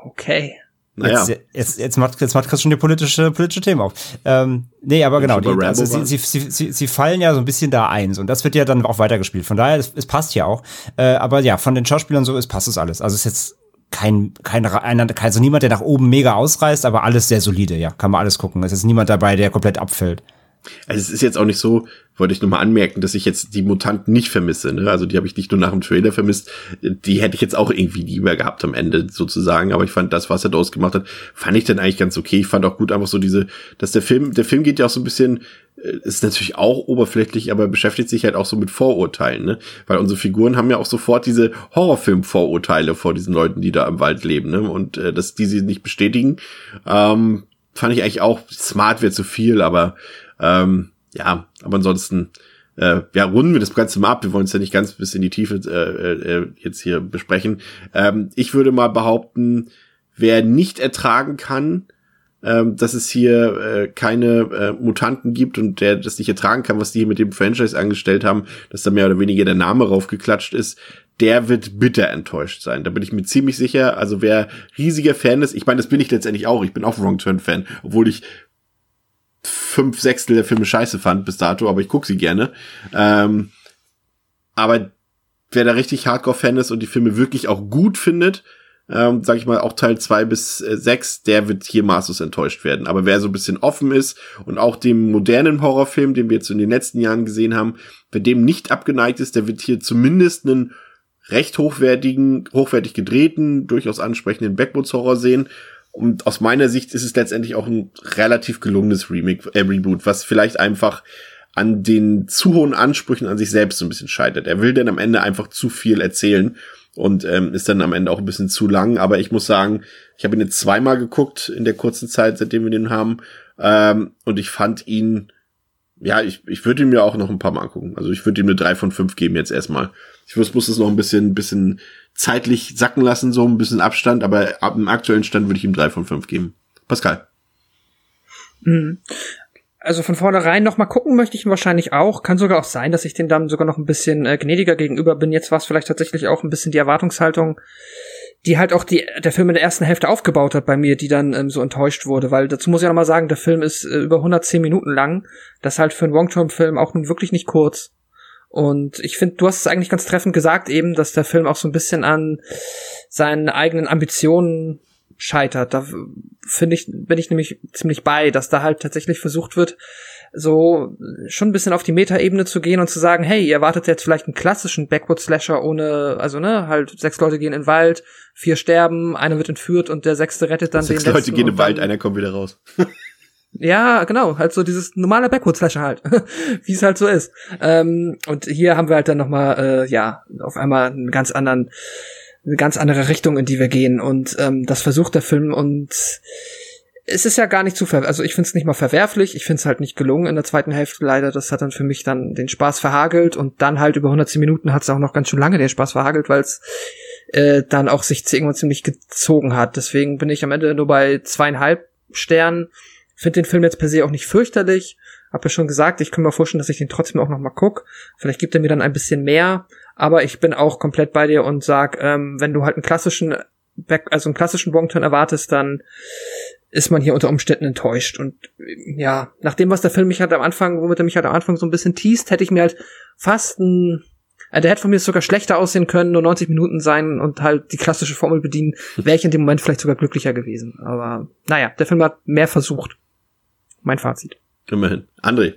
Okay. Naja. Jetzt, jetzt, jetzt, macht, jetzt macht Chris schon die politische, politische Themen auf. Ähm, nee, aber genau, die, also sie, sie, sie, sie, sie fallen ja so ein bisschen da ein. Und das wird ja dann auch weitergespielt. Von daher, es, es passt ja auch. Äh, aber ja, von den Schauspielern so, es passt es alles. Also es ist jetzt kein, kein, kein, also niemand, der nach oben mega ausreißt, aber alles sehr solide, ja. Kann man alles gucken. Es ist niemand dabei, der komplett abfällt. Also es ist jetzt auch nicht so, wollte ich nur mal anmerken, dass ich jetzt die Mutanten nicht vermisse. Ne? Also die habe ich nicht nur nach dem Trailer vermisst. Die hätte ich jetzt auch irgendwie lieber gehabt am Ende sozusagen. Aber ich fand das, was er daraus gemacht hat, fand ich dann eigentlich ganz okay. Ich fand auch gut einfach so diese, dass der Film, der Film geht ja auch so ein bisschen, äh, ist natürlich auch oberflächlich, aber beschäftigt sich halt auch so mit Vorurteilen, ne? Weil unsere Figuren haben ja auch sofort diese Horrorfilm-Vorurteile vor diesen Leuten, die da im Wald leben, ne? Und äh, dass die sie nicht bestätigen, ähm, fand ich eigentlich auch smart wäre zu viel, aber ähm, ja, aber ansonsten, äh, ja, runden wir das Ganze mal ab. Wir wollen es ja nicht ganz bis in die Tiefe äh, äh, jetzt hier besprechen. Ähm, ich würde mal behaupten, wer nicht ertragen kann, ähm, dass es hier äh, keine äh, Mutanten gibt und der das nicht ertragen kann, was die hier mit dem Franchise angestellt haben, dass da mehr oder weniger der Name raufgeklatscht ist, der wird bitter enttäuscht sein. Da bin ich mir ziemlich sicher. Also wer riesiger Fan ist, ich meine, das bin ich letztendlich auch. Ich bin auch Wrong Turn Fan, obwohl ich fünf Sechstel der Filme scheiße fand bis dato, aber ich gucke sie gerne. Ähm, aber wer da richtig Hardcore-Fan ist und die Filme wirklich auch gut findet, ähm, sag ich mal, auch Teil zwei bis äh, der wird hier maßlos enttäuscht werden. Aber wer so ein bisschen offen ist und auch dem modernen Horrorfilm, den wir jetzt in den letzten Jahren gesehen haben, wer dem nicht abgeneigt ist, der wird hier zumindest einen recht hochwertigen, hochwertig gedrehten, durchaus ansprechenden Backwoods-Horror sehen. Und aus meiner Sicht ist es letztendlich auch ein relativ gelungenes Remake, äh, Reboot, was vielleicht einfach an den zu hohen Ansprüchen an sich selbst so ein bisschen scheitert. Er will dann am Ende einfach zu viel erzählen und ähm, ist dann am Ende auch ein bisschen zu lang. Aber ich muss sagen, ich habe ihn jetzt zweimal geguckt in der kurzen Zeit, seitdem wir den haben. Ähm, und ich fand ihn, ja, ich, ich würde ihn mir auch noch ein paar Mal angucken. Also ich würde ihm eine drei von fünf geben jetzt erstmal. Ich muss, muss es noch ein bisschen, bisschen zeitlich sacken lassen, so ein bisschen Abstand, aber ab dem aktuellen Stand würde ich ihm drei von fünf geben. Pascal. Mhm. Also von vornherein noch mal gucken möchte ich ihn wahrscheinlich auch. Kann sogar auch sein, dass ich den dann sogar noch ein bisschen äh, gnädiger gegenüber bin. Jetzt war es vielleicht tatsächlich auch ein bisschen die Erwartungshaltung, die halt auch die, der Film in der ersten Hälfte aufgebaut hat bei mir, die dann ähm, so enttäuscht wurde. Weil dazu muss ich auch noch mal sagen, der Film ist äh, über 110 Minuten lang. Das ist halt für einen Long-Term-Film auch nun wirklich nicht kurz. Und ich finde, du hast es eigentlich ganz treffend gesagt eben, dass der Film auch so ein bisschen an seinen eigenen Ambitionen scheitert. Da finde ich, bin ich nämlich ziemlich bei, dass da halt tatsächlich versucht wird, so schon ein bisschen auf die Metaebene zu gehen und zu sagen, hey, ihr erwartet jetzt vielleicht einen klassischen Backward-Slasher ohne, also ne, halt sechs Leute gehen in den Wald, vier sterben, einer wird entführt und der sechste rettet dann Sechs den Leute letzten gehen im Wald, einer kommt wieder raus. Ja, genau, halt so dieses normale Backward-Slasher halt, [laughs] wie es halt so ist. Ähm, und hier haben wir halt dann noch mal, äh, ja, auf einmal einen ganz anderen, eine ganz andere Richtung, in die wir gehen. Und ähm, das versucht der Film und es ist ja gar nicht zu ver also ich finde es nicht mal verwerflich, ich finde es halt nicht gelungen in der zweiten Hälfte leider. Das hat dann für mich dann den Spaß verhagelt und dann halt über 110 Minuten hat es auch noch ganz schön lange den Spaß verhagelt, weil es äh, dann auch sich irgendwann ziemlich gezogen hat. Deswegen bin ich am Ende nur bei zweieinhalb Sternen. Finde den Film jetzt per se auch nicht fürchterlich. Hab ja schon gesagt, ich kann mir vorstellen, dass ich den trotzdem auch noch mal guck. Vielleicht gibt er mir dann ein bisschen mehr. Aber ich bin auch komplett bei dir und sag, ähm, wenn du halt einen klassischen Back, also einen klassischen Bongturn erwartest, dann ist man hier unter Umständen enttäuscht. Und äh, ja, nach dem, was der Film mich halt am Anfang, womit er mich halt am Anfang so ein bisschen teast, hätte ich mir halt fast ein, äh, der hätte von mir sogar schlechter aussehen können, nur 90 Minuten sein und halt die klassische Formel bedienen, wäre ich in dem Moment vielleicht sogar glücklicher gewesen. Aber naja, der Film hat mehr versucht. Mein Fazit. Immerhin. André.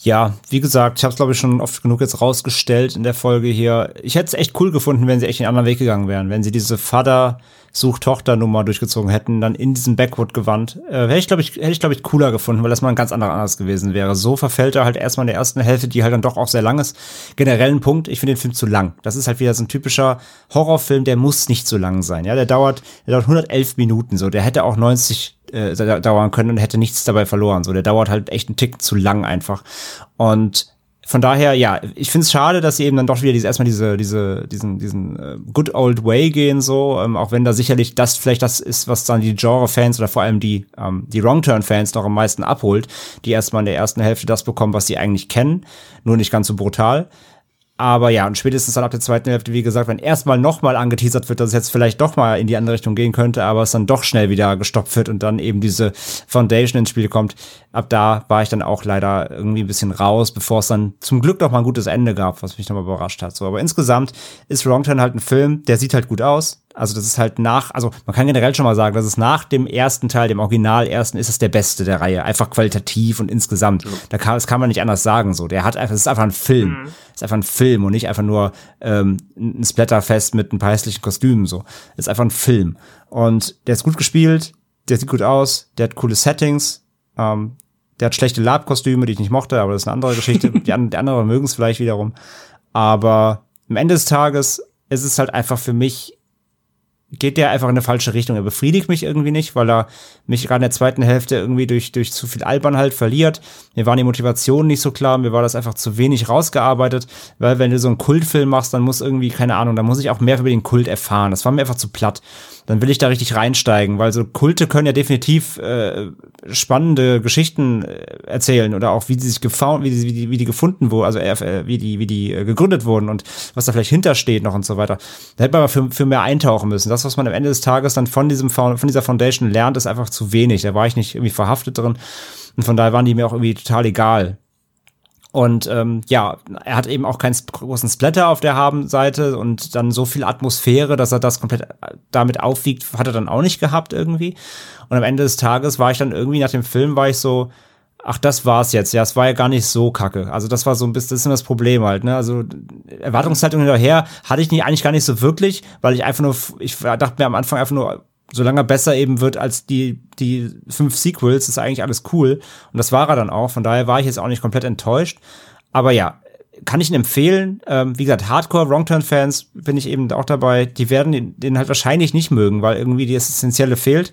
Ja, wie gesagt, ich habe es glaube ich schon oft genug jetzt rausgestellt in der Folge hier. Ich hätte es echt cool gefunden, wenn sie echt den anderen Weg gegangen wären, wenn sie diese Vater sucht Tochter Nummer durchgezogen hätten, dann in diesem Backwood Gewand. Äh, hätte ich glaube ich hätte ich glaube ich cooler gefunden, weil das mal ein ganz anderer anders gewesen wäre. So verfällt er halt erstmal in der ersten Hälfte, die halt dann doch auch sehr lang ist. Generell ein Punkt, ich finde den Film zu lang. Das ist halt wieder so ein typischer Horrorfilm, der muss nicht so lang sein. Ja, der dauert der dauert 111 Minuten so, der hätte auch 90 äh, da- dauern können und hätte nichts dabei verloren. So, der dauert halt echt einen Tick zu lang einfach. Und von daher, ja, ich finde es schade, dass sie eben dann doch wieder diese, erstmal diese, diese, diesen, diesen äh, good old way gehen, so, ähm, auch wenn da sicherlich das vielleicht das ist, was dann die Genre-Fans oder vor allem die, ähm, die Wrong-Turn-Fans noch am meisten abholt, die erstmal in der ersten Hälfte das bekommen, was sie eigentlich kennen, nur nicht ganz so brutal. Aber ja, und spätestens dann ab der zweiten Hälfte, wie gesagt, wenn erstmal nochmal angeteasert wird, dass es jetzt vielleicht doch mal in die andere Richtung gehen könnte, aber es dann doch schnell wieder gestoppt wird und dann eben diese Foundation ins Spiel kommt, ab da war ich dann auch leider irgendwie ein bisschen raus, bevor es dann zum Glück noch mal ein gutes Ende gab, was mich nochmal überrascht hat. So, aber insgesamt ist Wrong Turn halt ein Film, der sieht halt gut aus. Also das ist halt nach, also man kann generell schon mal sagen, dass es nach dem ersten Teil, dem Original ersten, ist es der beste der Reihe. Einfach qualitativ und insgesamt. Da kann, das kann man nicht anders sagen. So, der hat einfach, es ist einfach ein Film. Es ist einfach ein Film und nicht einfach nur ähm, ein Splatterfest mit ein paar hässlichen Kostümen. So, es ist einfach ein Film. Und der ist gut gespielt, der sieht gut aus, der hat coole Settings. Ähm, der hat schlechte Lab-Kostüme, die ich nicht mochte, aber das ist eine andere Geschichte. [laughs] die, an, die anderen mögen es vielleicht wiederum. Aber am Ende des Tages ist es halt einfach für mich geht der einfach in eine falsche Richtung. Er befriedigt mich irgendwie nicht, weil er mich gerade in der zweiten Hälfte irgendwie durch, durch zu viel Albern halt verliert. Mir waren die Motivationen nicht so klar, mir war das einfach zu wenig rausgearbeitet, weil wenn du so einen Kultfilm machst, dann muss irgendwie, keine Ahnung, dann muss ich auch mehr über den Kult erfahren. Das war mir einfach zu platt. Dann will ich da richtig reinsteigen, weil so Kulte können ja definitiv äh, spannende Geschichten äh, erzählen oder auch wie sie sich gefaun, wie die, wie die, wie die gefunden wurden, also äh, wie die, wie die äh, gegründet wurden und was da vielleicht hintersteht noch und so weiter. Da hätte man aber für, für mehr eintauchen müssen. Das, was man am Ende des Tages dann von diesem von dieser Foundation lernt, ist einfach zu wenig. Da war ich nicht irgendwie verhaftet drin und von daher waren die mir auch irgendwie total egal. Und ähm, ja, er hat eben auch keinen großen Splatter auf der Habenseite und dann so viel Atmosphäre, dass er das komplett äh, damit aufwiegt, hat er dann auch nicht gehabt irgendwie. Und am Ende des Tages war ich dann irgendwie nach dem Film, war ich so, ach, das war's jetzt. Ja, es war ja gar nicht so kacke. Also das war so ein bisschen das Problem halt, ne? Also Erwartungshaltung hinterher hatte ich nie, eigentlich gar nicht so wirklich, weil ich einfach nur, ich dachte mir am Anfang einfach nur, solange er besser eben wird als die, die fünf Sequels, ist eigentlich alles cool. Und das war er dann auch. Von daher war ich jetzt auch nicht komplett enttäuscht. Aber ja, kann ich ihn empfehlen. Ähm, wie gesagt, Hardcore Wrongturn-Fans bin ich eben auch dabei. Die werden den, den halt wahrscheinlich nicht mögen, weil irgendwie die Essentielle fehlt.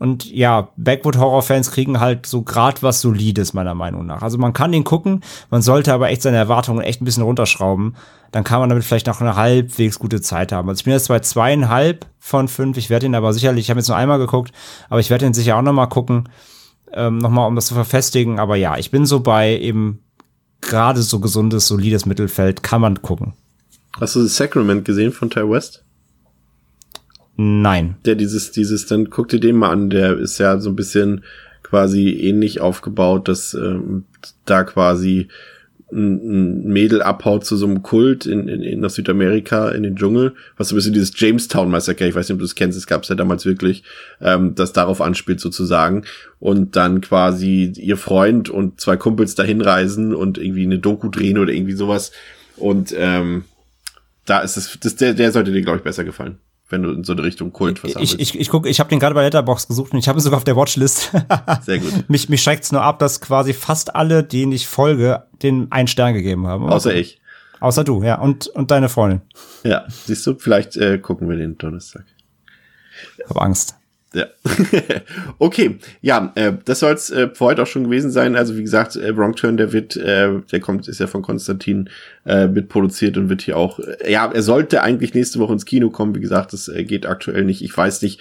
Und ja, Backwood-Horror-Fans kriegen halt so grad was Solides, meiner Meinung nach. Also man kann den gucken, man sollte aber echt seine Erwartungen echt ein bisschen runterschrauben. Dann kann man damit vielleicht noch eine halbwegs gute Zeit haben. Also ich bin jetzt bei zweieinhalb von fünf. Ich werde ihn aber sicherlich, ich habe jetzt nur einmal geguckt, aber ich werde ihn sicher auch noch mal gucken. Ähm, noch mal, um das zu verfestigen. Aber ja, ich bin so bei eben gerade so gesundes, solides Mittelfeld. Kann man gucken. Hast du das Sacrament gesehen von Ty West? Nein. Der dieses, dieses, dann guck dir den mal an, der ist ja so ein bisschen quasi ähnlich aufgebaut, dass ähm, da quasi ein, Mädel abhaut zu so einem Kult in, in, in nach Südamerika in den Dschungel, was so ein bisschen dieses Jamestown-Massaker, ich weiß nicht, ob du es kennst, es gab es ja damals wirklich, ähm, das darauf anspielt sozusagen. Und dann quasi ihr Freund und zwei Kumpels dahin reisen und irgendwie eine Doku drehen oder irgendwie sowas. Und ähm, da ist es, das, der, der sollte dir, glaube ich, besser gefallen wenn du in so eine Richtung Kult was Ich, ich, ich gucke, ich habe den gerade bei Letterbox gesucht und ich habe ihn sogar auf der Watchlist. [laughs] Sehr gut. mich mich schreckt's nur ab, dass quasi fast alle, denen ich folge, den einen Stern gegeben haben. Außer ich. Außer du, ja. Und, und deine Freundin. Ja, siehst du, vielleicht äh, gucken wir den Donnerstag. Hab Angst. Ja. [laughs] okay, ja, äh, das soll es äh, für heute auch schon gewesen sein. Also wie gesagt, äh, Wrong Turn, der wird, äh, der kommt, ist ja von Konstantin äh, mitproduziert und wird hier auch, äh, ja, er sollte eigentlich nächste Woche ins Kino kommen. Wie gesagt, das äh, geht aktuell nicht. Ich weiß nicht,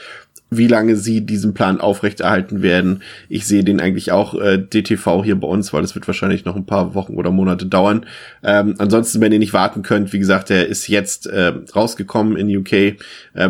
wie lange sie diesen Plan aufrechterhalten werden. Ich sehe den eigentlich auch äh, DTV hier bei uns, weil das wird wahrscheinlich noch ein paar Wochen oder Monate dauern. Ähm, ansonsten, wenn ihr nicht warten könnt, wie gesagt, der ist jetzt äh, rausgekommen in UK, äh,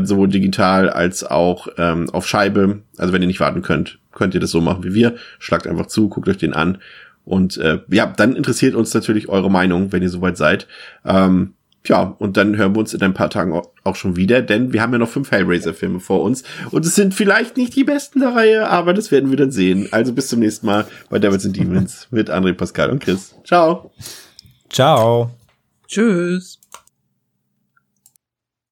sowohl digital als auch ähm, auf Scheibe. Also wenn ihr nicht warten könnt, könnt ihr das so machen wie wir. Schlagt einfach zu, guckt euch den an. Und äh, ja, dann interessiert uns natürlich eure Meinung, wenn ihr soweit seid. Ähm, ja, und dann hören wir uns in ein paar Tagen auch schon wieder, denn wir haben ja noch fünf Hellraiser-Filme vor uns. Und es sind vielleicht nicht die besten der Reihe, aber das werden wir dann sehen. Also bis zum nächsten Mal bei Devils and Demons [laughs] mit André, Pascal und Chris. Ciao. Ciao. Tschüss.